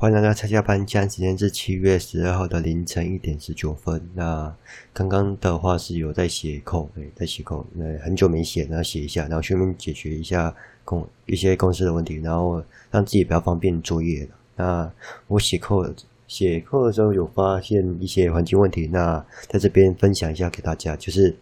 欢迎大家参加班，现在时间是七月十二号的凌晨一点十九分。那刚刚的话是有在写扣，对，在写扣，那很久没写，然后写一下，然后顺便解决一下公一些公司的问题，然后让自己比较方便作业。那我写扣写扣的时候有发现一些环境问题，那在这边分享一下给大家，就是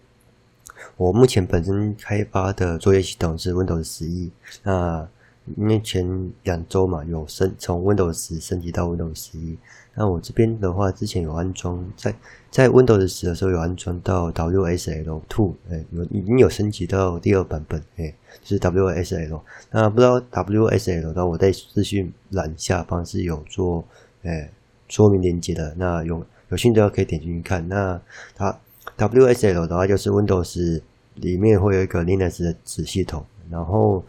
我目前本身开发的作业系统是 Windows 十一，那。因为前两周嘛，有升从 Windows 十升级到 Windows 十一。那我这边的话，之前有安装在在 Windows 十的时候有安装到 WSL Two，哎，有已经有升级到第二版本，哎，就是 WSL。那不知道 WSL 的，我在资讯栏下方是有做哎说明连接的。那有有兴趣的话可以点进去看。那它 WSL 的话，就是 Windows 里面会有一个 Linux 的子系统，然后。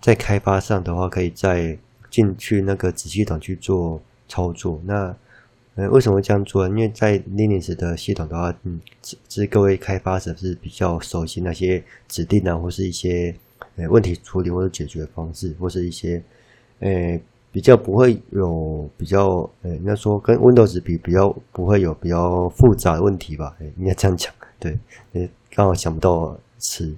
在开发上的话，可以再进去那个子系统去做操作。那呃，为什么会这样做呢？因为在 Linux 的系统的话，嗯，是各位开发者是比较熟悉那些指令啊，或是一些呃问题处理或者解决方式，或是一些呃比较不会有比较呃应该说跟 Windows 比比较不会有比较复杂的问题吧？应该这样讲。对，呃，刚好想不到词。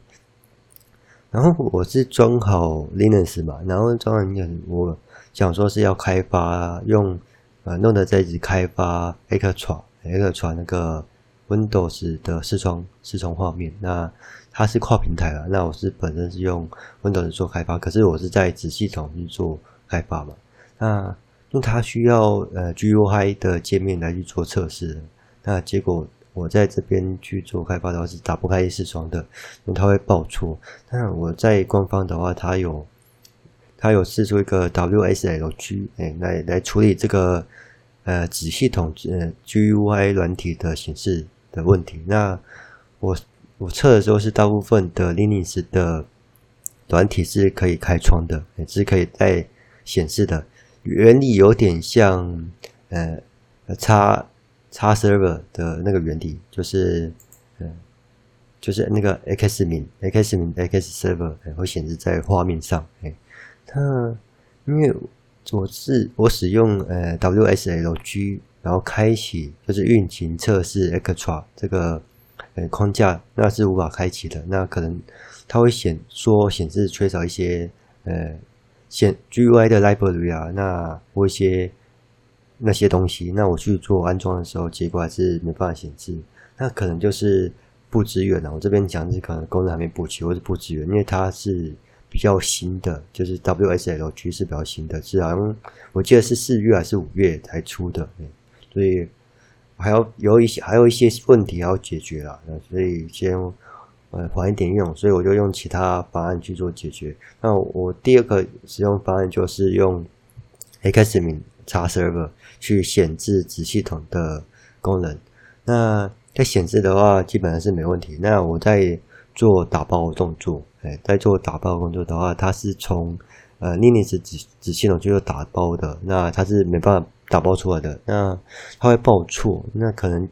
然后我是装好 Linux 嘛，然后装完 Linux，我想说是要开发用呃弄的这一支开发 Extra Extra 那个 Windows 的视窗视窗画面，那它是跨平台了，那我是本身是用 Windows 做开发，可是我是在子系统去做开发嘛，那用它需要呃 GUI 的界面来去做测试，那结果。我在这边去做开发的话是打不开视窗的，因为它会报错。但我在官方的话，它有它有试出一个 WSLG，哎，来来处理这个呃子系统呃 GUI 软体的显示的问题。那我我测的时候是大部分的 Linux 的软体是可以开窗的，也是可以带显示的。原理有点像呃插。X server 的那个原理就是，嗯，就是那个 X 名 X 名 X server 会显示在画面上。哎，它因为我是我使用呃 WSLG，然后开启就是运行测试 Extra 这个呃框架，那是无法开启的。那可能它会显说显示缺少一些呃显 GUI 的 library 啊，那或一些。那些东西，那我去做安装的时候，结果还是没办法显示。那可能就是不支援了。我这边讲是可能功能还没补齐，或是不支援，因为它是比较新的，就是 WSLG 是比较新的，是好像我记得是四月还是五月才出的，所以还要有一些还有一些问题要解决了。那所以先呃缓一点用，所以我就用其他方案去做解决。那我第二个使用方案就是用 XMin 查。server 去显示子系统的功能，那在显示的话，基本上是没问题。那我在做打包动作，哎，在做打包工作的话，它是从呃 Linux 子子系统去做打包的，那它是没办法打包出来的，那它会报错，那可能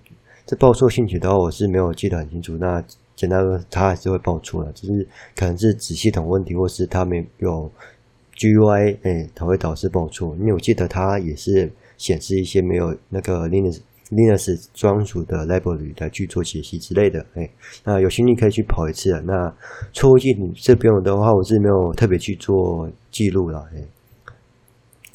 这报错性质的话，我是没有记得很清楚。那简单说，它还是会报错了，就是可能是子系统问题，或是它没有。GUI 哎，它会导致报错，因为我记得它也是显示一些没有那个 Linux Linux 专属的 library 来去做解析之类的哎，那有兴趣可以去跑一次啊。那错误记这边的话，我是没有特别去做记录了哎。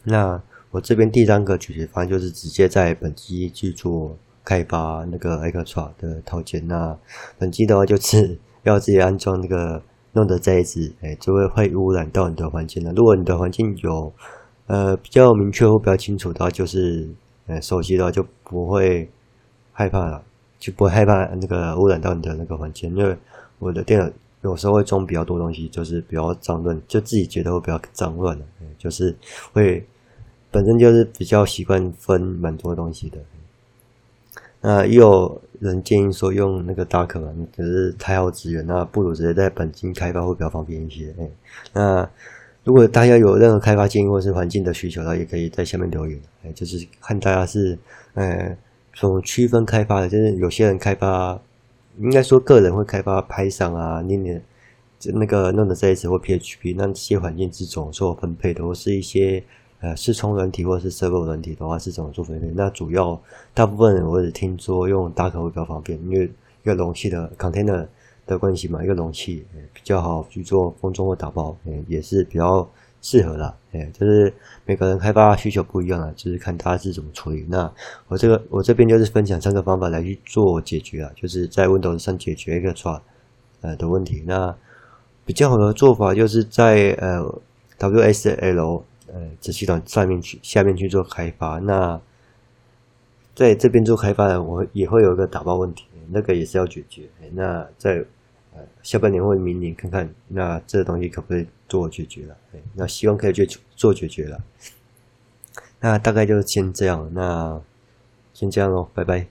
那我这边第三个解决方案就是直接在本机去做开发那个 Extra 的套件。那本机的话就是 要自己安装那个。弄得这一只，哎，就会会污染到你的环境了。如果你的环境有，呃，比较明确或比较清楚的话，就是，呃，熟悉的话就不会害怕了，就不会害怕那个污染到你的那个环境。因为我的电脑有时候会装比较多东西，就是比较脏乱，就自己觉得会比较脏乱，就是会本身就是比较习惯分蛮多东西的。那也有人建议说用那个 Docker 嘛，可是太耗资源，那不如直接在本机开发会比较方便一些。哎，那如果大家有任何开发建议或是环境的需求，那也可以在下面留言。哎，就是看大家是呃怎么区分开发的，就是有些人开发，应该说个人会开发 Python 啊，那那那个 Node.js 或 PHP，那这些环境是怎么做分配的，或是一些。呃视窗软体或是 server 软体的话是怎么做分类？那主要大部分我只听说用大口会比较方便，因为一个容器的 container 的关系嘛，一个容器比较好去做封装或打包，也是比较适合的。哎，就是每个人开发需求不一样啊，就是看他是怎么处理。那我这个我这边就是分享三个方法来去做解决啊，就是在 Windows 上解决一个 tra 呃的问题。那比较好的做法就是在呃 WSL 呃这系统上面去下面去做开发。那在这边做开发呢，我也会有一个打包问题。那个也是要解决，那在呃下半年或明年看看，那这东西可不可以做解决了？那希望可以去做解决了。那大概就先这样，那先这样喽，拜拜。